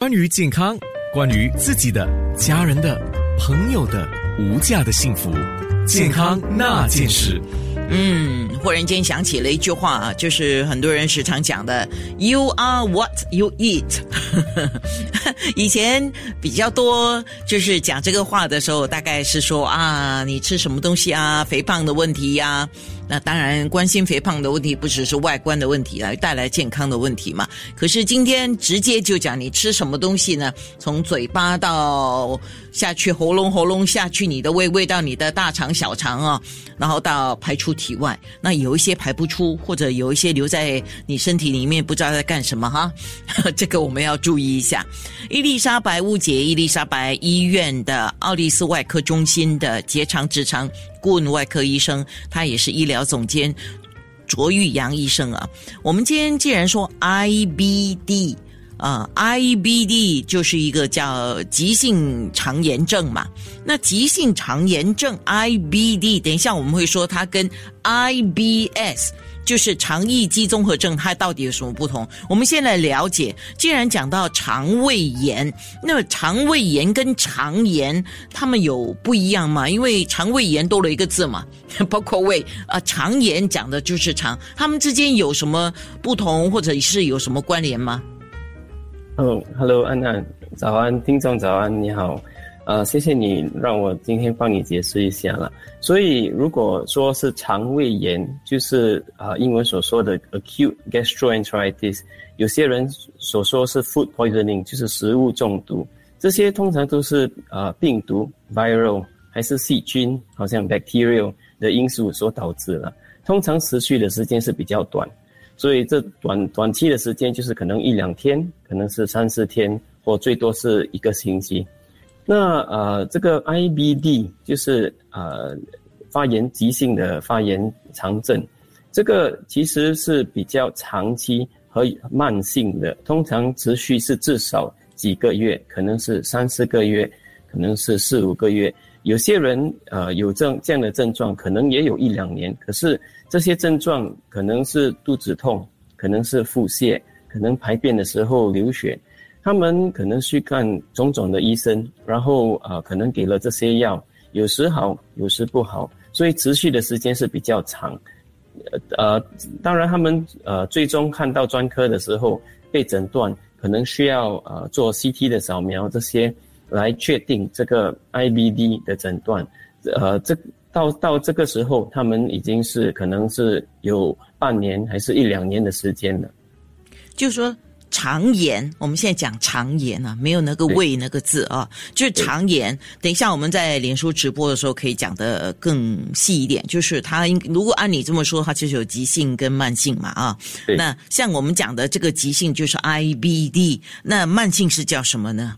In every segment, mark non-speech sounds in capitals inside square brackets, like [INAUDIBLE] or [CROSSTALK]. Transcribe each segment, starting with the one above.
关于健康，关于自己的、家人的、朋友的无价的幸福，健康那件事。嗯，忽然间想起了一句话啊，就是很多人时常讲的 “You are what you eat”。[LAUGHS] 以前比较多，就是讲这个话的时候，大概是说啊，你吃什么东西啊，肥胖的问题呀。那当然，关心肥胖的问题不只是外观的问题啊，带来健康的问题嘛。可是今天直接就讲你吃什么东西呢？从嘴巴到下去喉咙，喉咙下去你的胃，胃到你的大肠、小肠啊，然后到排出体外。那有一些排不出，或者有一些留在你身体里面，不知道在干什么哈。[LAUGHS] 这个我们要注意一下。伊丽莎白误解伊丽莎白医院的奥利斯外科中心的结肠直肠。顾问外科医生，他也是医疗总监卓玉阳医生啊。我们今天既然说 IBD 啊，IBD 就是一个叫急性肠炎症嘛。那急性肠炎症 IBD，等一下我们会说它跟 IBS。就是肠易激综合症，它到底有什么不同？我们先来了解。既然讲到肠胃炎，那肠胃炎跟肠炎，它们有不一样吗？因为肠胃炎多了一个字嘛，[LAUGHS] 包括胃啊，肠炎讲的就是肠，它们之间有什么不同，或者是有什么关联吗？嗯，Hello，安娜，早安，听众早安，你好。呃，谢谢你让我今天帮你解释一下了。所以，如果说是肠胃炎，就是啊，英文所说的 acute gastroenteritis，有些人所说是 food poisoning，就是食物中毒。这些通常都是呃病毒 viral 还是细菌，好像 bacterial 的因素所导致了。通常持续的时间是比较短，所以这短短期的时间就是可能一两天，可能是三四天，或最多是一个星期。那呃，这个 IBD 就是呃发炎急性的发炎肠症，这个其实是比较长期和慢性的，通常持续是至少几个月，可能是三四个月，可能是四五个月。有些人呃有这这样的症状，可能也有一两年。可是这些症状可能是肚子痛，可能是腹泻，可能排便的时候流血。他们可能去看种种的医生，然后啊，可能给了这些药，有时好，有时不好，所以持续的时间是比较长。呃，当然他们呃最终看到专科的时候被诊断，可能需要呃做 CT 的扫描这些来确定这个 IBD 的诊断。呃，这到到这个时候，他们已经是可能是有半年还是一两年的时间了。就说。肠炎，我们现在讲肠炎啊，没有那个胃那个字啊，就是肠炎。等一下我们在脸书直播的时候可以讲的更细一点，就是它应如果按你这么说，它就是有急性跟慢性嘛啊。那像我们讲的这个急性就是 IBD，那慢性是叫什么呢？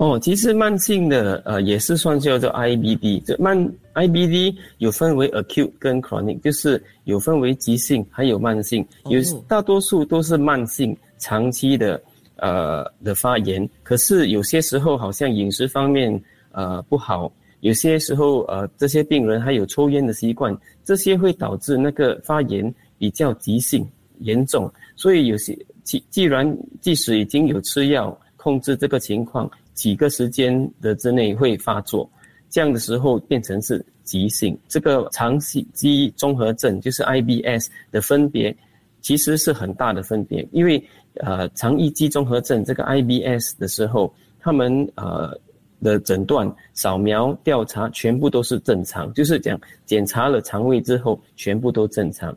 哦，其实慢性的呃也是算叫做 IBD，这慢 IBD 有分为 acute 跟 chronic，就是有分为急性还有慢性，有大多数都是慢性。长期的呃的发炎，可是有些时候好像饮食方面呃不好，有些时候呃这些病人还有抽烟的习惯，这些会导致那个发炎比较急性严重，所以有些既既然即使已经有吃药控制这个情况，几个时间的之内会发作，这样的时候变成是急性，这个长期肌综合症就是 IBS 的分别其实是很大的分别，因为。呃，肠易激综合症这个 IBS 的时候，他们呃的诊断、扫描、调查全部都是正常，就是讲检查了肠胃之后，全部都正常。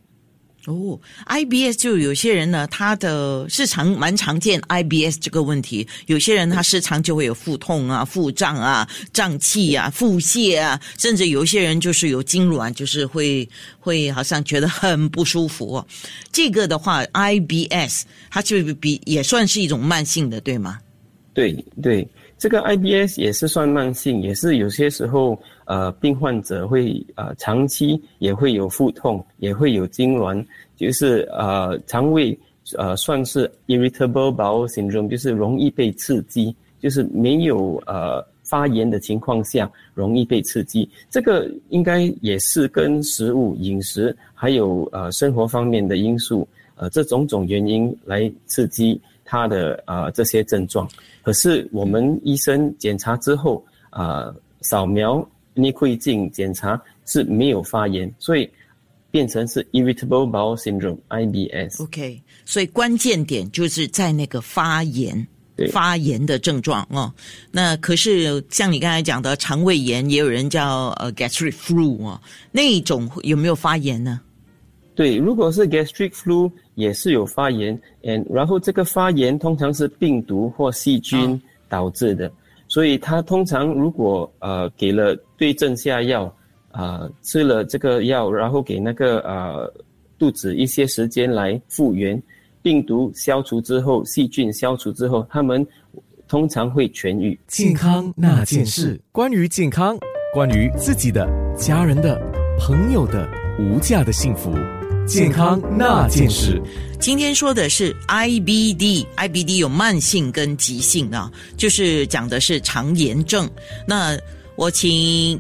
哦，IBS 就有些人呢，他的是常蛮常见 IBS 这个问题，有些人他时常就会有腹痛啊、腹胀啊、胀气啊、腹泻啊，甚至有些人就是有痉挛，就是会会好像觉得很不舒服。这个的话，IBS 它就比也算是一种慢性的，对吗？对对，这个 IBS 也是算慢性，也是有些时候。呃，病患者会呃长期也会有腹痛，也会有痉挛，就是呃肠胃呃算是 irritable bowel syndrome，就是容易被刺激，就是没有呃发炎的情况下容易被刺激。这个应该也是跟食物饮食还有呃生活方面的因素呃这种种原因来刺激他的呃这些症状。可是我们医生检查之后，啊，扫描内窥镜检查是没有发炎，所以变成是 irritable bowel syndrome（IBS）。OK，所以关键点就是在那个发炎。发炎的症状哦，那可是像你刚才讲的肠胃炎，也有人叫呃 gastric flu 哦，那种有没有发炎呢？对，如果是 gastric flu 也是有发炎，嗯，然后这个发炎通常是病毒或细菌导致的，所以它通常如果呃给了对症下药，啊吃了这个药，然后给那个呃肚子一些时间来复原。病毒消除之后，细菌消除之后，他们通常会痊愈。健康那件事，关于健康，关于自己的、家人的、朋友的无价的幸福。健康那件事，今天说的是 IBD，IBD 有慢性跟急性啊，就是讲的是肠炎症。那我请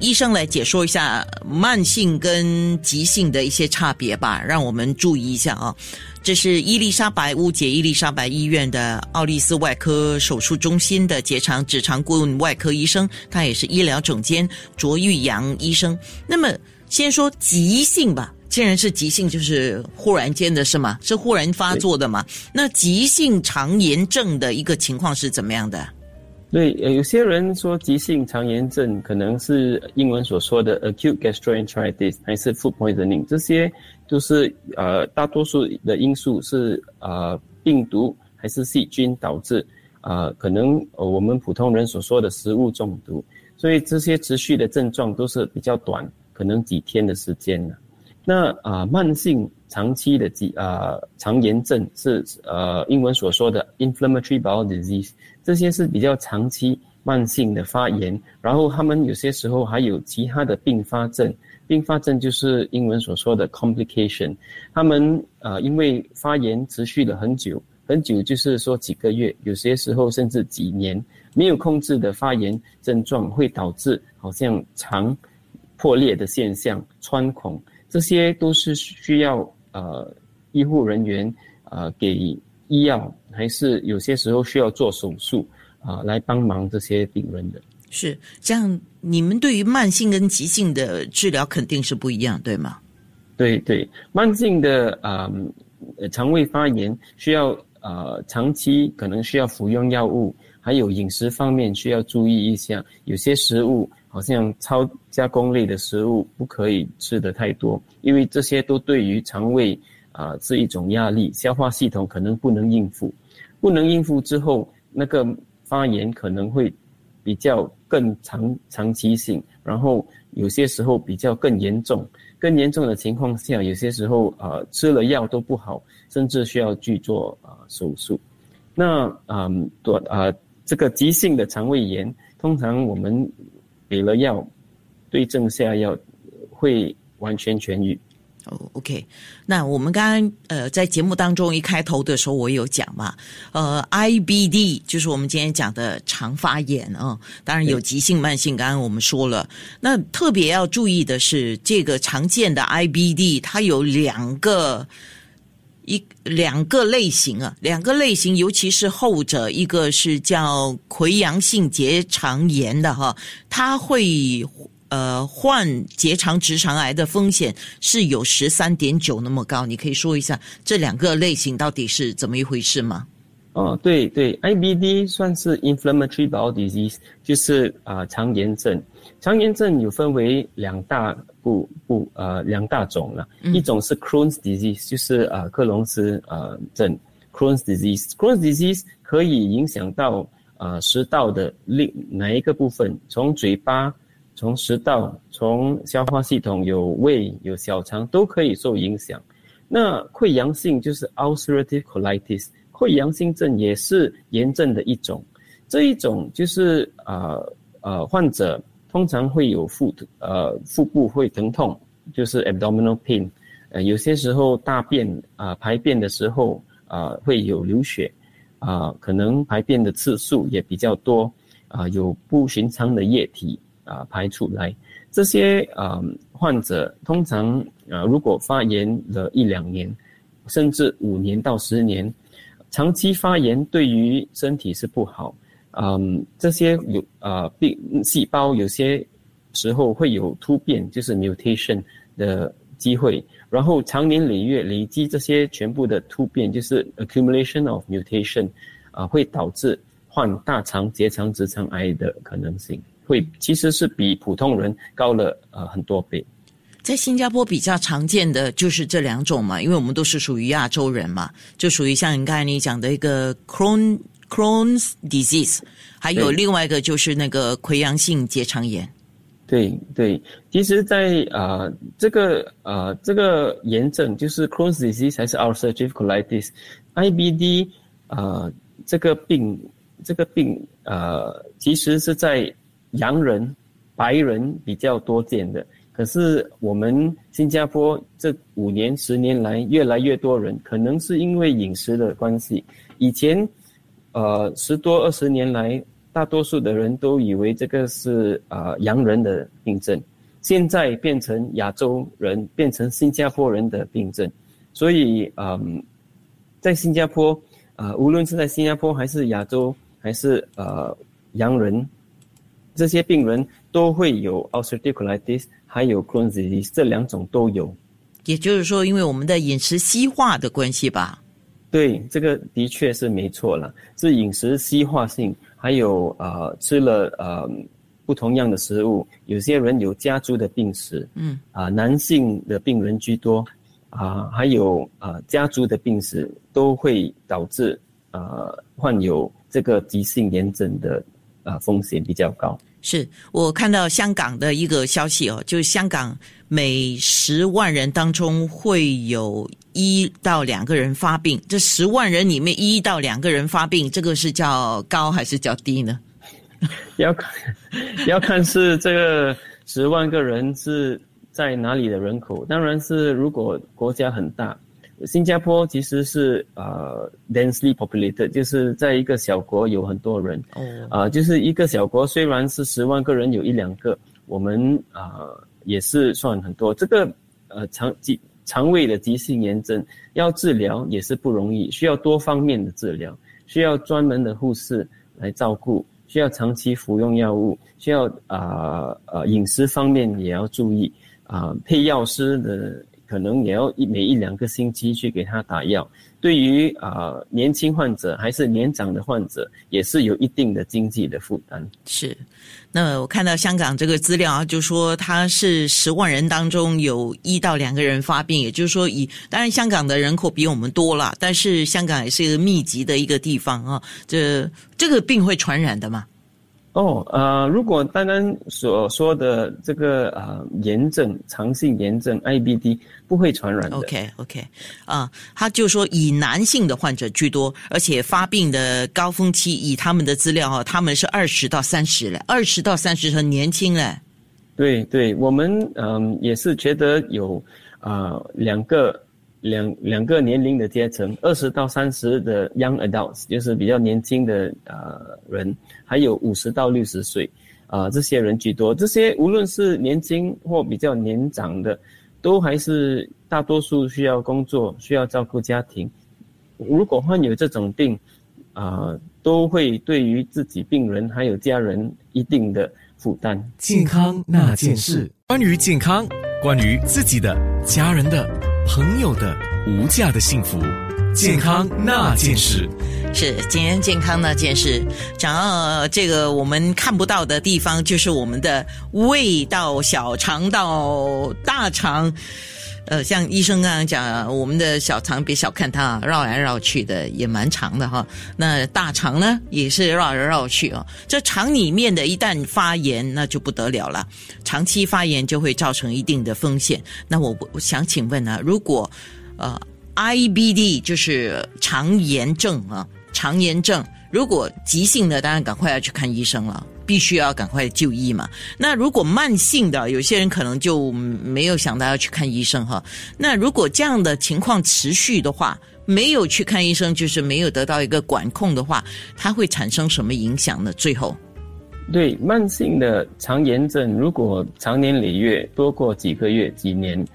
医生来解说一下慢性跟急性的一些差别吧，让我们注意一下啊。这是伊丽莎白乌杰伊丽莎白医院的奥利斯外科手术中心的结肠直肠顾问外科医生，他也是医疗总监卓玉阳医生。那么，先说急性吧，既然是急性，就是忽然间的是吗？是忽然发作的吗？那急性肠炎症的一个情况是怎么样的？对，呃，有些人说急性肠炎症可能是英文所说的 acute gastroenteritis，还是 food poisoning，这些都是呃大多数的因素是呃病毒还是细菌导致，呃可能呃我们普通人所说的食物中毒，所以这些持续的症状都是比较短，可能几天的时间的。那啊慢性长期的急啊肠炎症是呃英文所说的 inflammatory bowel disease。这些是比较长期慢性的发炎，然后他们有些时候还有其他的并发症。并发症就是英文所说的 complication。他们呃因为发炎持续了很久，很久就是说几个月，有些时候甚至几年，没有控制的发炎症状会导致好像肠破裂的现象、穿孔，这些都是需要呃医护人员呃给。医药还是有些时候需要做手术啊，来帮忙这些病人的。是这样，你们对于慢性跟急性的治疗肯定是不一样，对吗？对对，慢性的啊肠胃发炎需要呃长期可能需要服用药物，还有饮食方面需要注意一下，有些食物好像超加工类的食物不可以吃的太多，因为这些都对于肠胃。啊，是一种压力，消化系统可能不能应付，不能应付之后，那个发炎可能会比较更长长期性，然后有些时候比较更严重，更严重的情况下，有些时候啊吃了药都不好，甚至需要去做啊手术。那啊多啊这个急性的肠胃炎，通常我们给了药，对症下药，会完全痊愈。哦，OK，那我们刚刚呃在节目当中一开头的时候，我有讲嘛，呃，IBD 就是我们今天讲的肠发炎啊，当然有急性、慢性，刚刚我们说了。那特别要注意的是，这个常见的 IBD 它有两个一两个类型啊，两个类型，尤其是后者，一个是叫溃疡性结肠炎的哈，它会。呃，患结肠直肠癌的风险是有十三点九那么高，你可以说一下这两个类型到底是怎么一回事吗？哦，对对，IBD 算是 inflammatory bowel disease，就是啊肠炎症。肠炎症有分为两大部部呃两大种了，一种是 Crohn's disease，就是呃克隆斯呃症 Crohn's disease，Crohn's disease 可以影响到啊食道的另哪一个部分，从嘴巴。从食道、从消化系统，有胃、有小肠都可以受影响。那溃疡性就是 ulcerative colitis，溃疡性症也是炎症的一种。这一种就是呃呃，患者通常会有腹呃腹部会疼痛，就是 abdominal pain。呃，有些时候大便啊排便的时候啊会有流血，啊可能排便的次数也比较多，啊有不寻常的液体。啊，排出来，这些啊患者通常啊，如果发炎了一两年，甚至五年到十年，长期发炎对于身体是不好。嗯，这些有呃病细胞有些时候会有突变，就是 mutation 的机会。然后长年累月累积这些全部的突变，就是 accumulation of mutation，啊，会导致患大肠结肠直肠癌的可能性，会其实是比普通人高了呃很多倍。在新加坡比较常见的就是这两种嘛，因为我们都是属于亚洲人嘛，就属于像你刚才你讲的一个 Crohn Crohn's disease，还有另外一个就是那个溃疡性结肠炎。对对，其实，在啊这个啊这个炎症就是 Crohn's disease 还是 ulcerative colitis，IBD 啊这个病这个病啊其实是在洋人白人比较多见的，可是我们新加坡这五年十年来越来越多人，可能是因为饮食的关系，以前呃十多二十年来。大多数的人都以为这个是啊洋人的病症，现在变成亚洲人、变成新加坡人的病症，所以嗯，在新加坡啊，无论是在新加坡还是亚洲还是呃洋人，这些病人都会有 ulcerative colitis，还有 Crohn's disease，这两种都有。也就是说，因为我们的饮食西化的关系吧？对，这个的确是没错了，是饮食西化性。还有呃，吃了呃不同样的食物，有些人有家族的病史，嗯，啊，男性的病人居多，啊，还有啊家族的病史都会导致呃患有这个急性炎症的啊风险比较高。是我看到香港的一个消息哦，就是香港每十万人当中会有一到两个人发病，这十万人里面一到两个人发病，这个是叫高还是叫低呢？要看 [LAUGHS] 要看是这个十万个人是在哪里的人口，当然是如果国家很大。新加坡其实是呃 densely populated，就是在一个小国有很多人，啊，就是一个小国虽然是十万个人有一两个，我们啊也是算很多。这个呃肠急肠胃的急性炎症要治疗也是不容易，需要多方面的治疗，需要专门的护士来照顾，需要长期服用药物，需要啊呃饮食方面也要注意啊配药师的。可能也要一每一两个星期去给他打药。对于啊年轻患者还是年长的患者，也是有一定的经济的负担。是，那我看到香港这个资料啊，就说他是十万人当中有一到两个人发病，也就是说，以当然香港的人口比我们多了，但是香港也是一个密集的一个地方啊。这这个病会传染的嘛？哦，呃，如果单单所说的这个呃炎症、肠性炎症 IBD 不会传染的。OK，OK，啊，他就说以男性的患者居多，而且发病的高峰期，以他们的资料哈，他们是二十到三十了，二十到三十很年轻嘞。对对，我们嗯也是觉得有啊两个。两两个年龄的阶层，二十到三十的 young adults，就是比较年轻的呃人，还有五十到六十岁，啊，这些人居多。这些无论是年轻或比较年长的，都还是大多数需要工作，需要照顾家庭。如果患有这种病，啊，都会对于自己病人还有家人一定的负担。健康那件事，关于健康，关于自己的、家人的。朋友的无价的幸福，健康那件事，是今天健康那件事。讲到这个我们看不到的地方，就是我们的胃到小肠到大肠。呃，像医生刚刚讲，我们的小肠别小看它啊，绕来绕去的也蛮长的哈。那大肠呢，也是绕来绕去哦。这肠里面的一旦发炎，那就不得了了。长期发炎就会造成一定的风险。那我我想请问呢，如果呃 IBD 就是肠炎症啊，肠炎症，如果急性的，当然赶快要去看医生了。必须要赶快就医嘛。那如果慢性的，有些人可能就没有想到要去看医生哈。那如果这样的情况持续的话，没有去看医生，就是没有得到一个管控的话，它会产生什么影响呢？最后，对慢性的肠炎症，如果长年累月多过几个月、几年，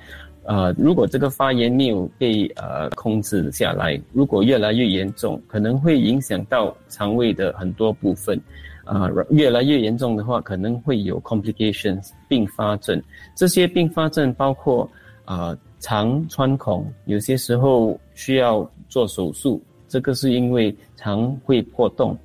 呃，如果这个发炎没有被呃控制下来，如果越来越严重，可能会影响到肠胃的很多部分。啊，越来越严重的话，可能会有 complications 并发症。这些并发症包括啊肠穿孔，有些时候需要做手术，这个是因为肠会破洞。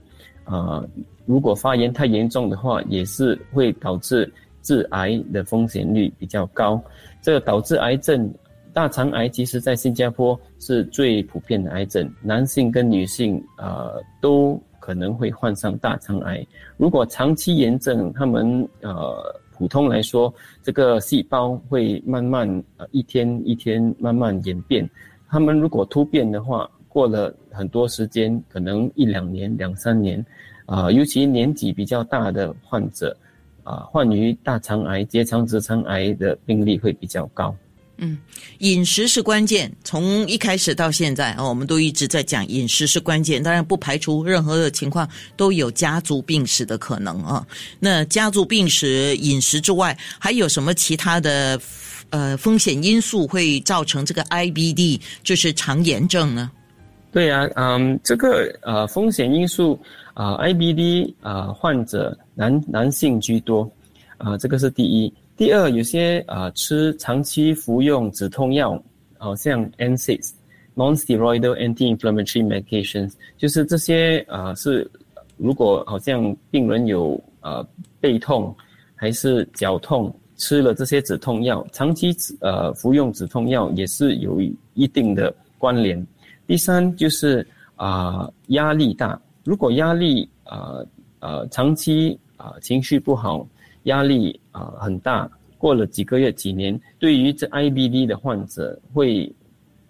啊，如果发炎太严重的话，也是会导致致癌的风险率比较高。这导致癌症，大肠癌其实在新加坡是最普遍的癌症，男性跟女性啊都。可能会患上大肠癌。如果长期炎症，他们呃，普通来说，这个细胞会慢慢呃一天一天慢慢演变。他们如果突变的话，过了很多时间，可能一两年、两三年，啊，尤其年纪比较大的患者，啊，患于大肠癌、结肠直肠癌的病例会比较高。嗯，饮食是关键。从一开始到现在啊，我们都一直在讲饮食是关键。当然，不排除任何的情况都有家族病史的可能啊。那家族病史、饮食之外，还有什么其他的呃风险因素会造成这个 IBD，就是肠炎症呢？对呀，嗯，这个呃风险因素啊，IBD 啊患者男男性居多啊，这个是第一。第二，有些啊吃长期服用止痛药，好像 NSAIDs（Non-Steroidal Anti-Inflammatory Medications），就是这些啊是，如果好像病人有呃背痛还是脚痛，吃了这些止痛药，长期呃服用止痛药也是有一定的关联。第三就是啊压力大，如果压力啊呃长期啊情绪不好。压力啊很大，过了几个月、几年，对于这 IBD 的患者，会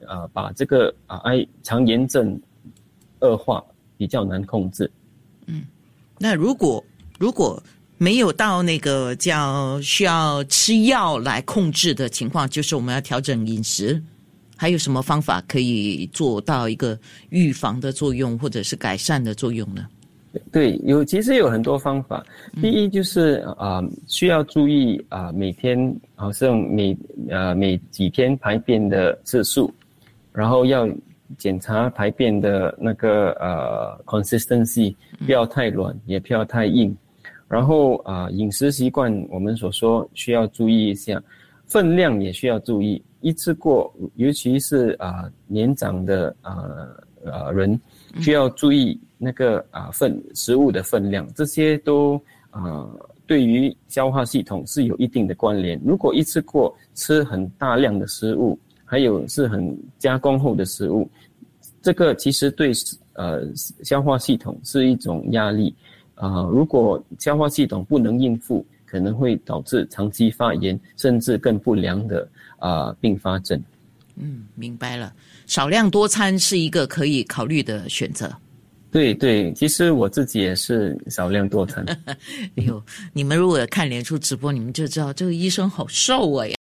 啊把这个啊 I 肠炎症恶化，比较难控制。嗯，那如果如果没有到那个叫需要吃药来控制的情况，就是我们要调整饮食，还有什么方法可以做到一个预防的作用，或者是改善的作用呢？对，有其实有很多方法。第一就是啊，需要注意啊，每天好像每呃每几天排便的次数，然后要检查排便的那个呃 consistency，不要太软，也不要太硬。然后啊，饮食习惯我们所说需要注意一下，分量也需要注意。一次过，尤其是啊年长的啊呃人，需要注意。那个啊分食物的分量，这些都啊对于消化系统是有一定的关联。如果一次过吃很大量的食物，还有是很加工后的食物，这个其实对呃消化系统是一种压力啊。如果消化系统不能应付，可能会导致长期发炎，甚至更不良的啊并发症。嗯，明白了。少量多餐是一个可以考虑的选择。对对，其实我自己也是少量多餐。[LAUGHS] 哎呦，你们如果看脸书直播，你们就知道这个医生好瘦啊呀。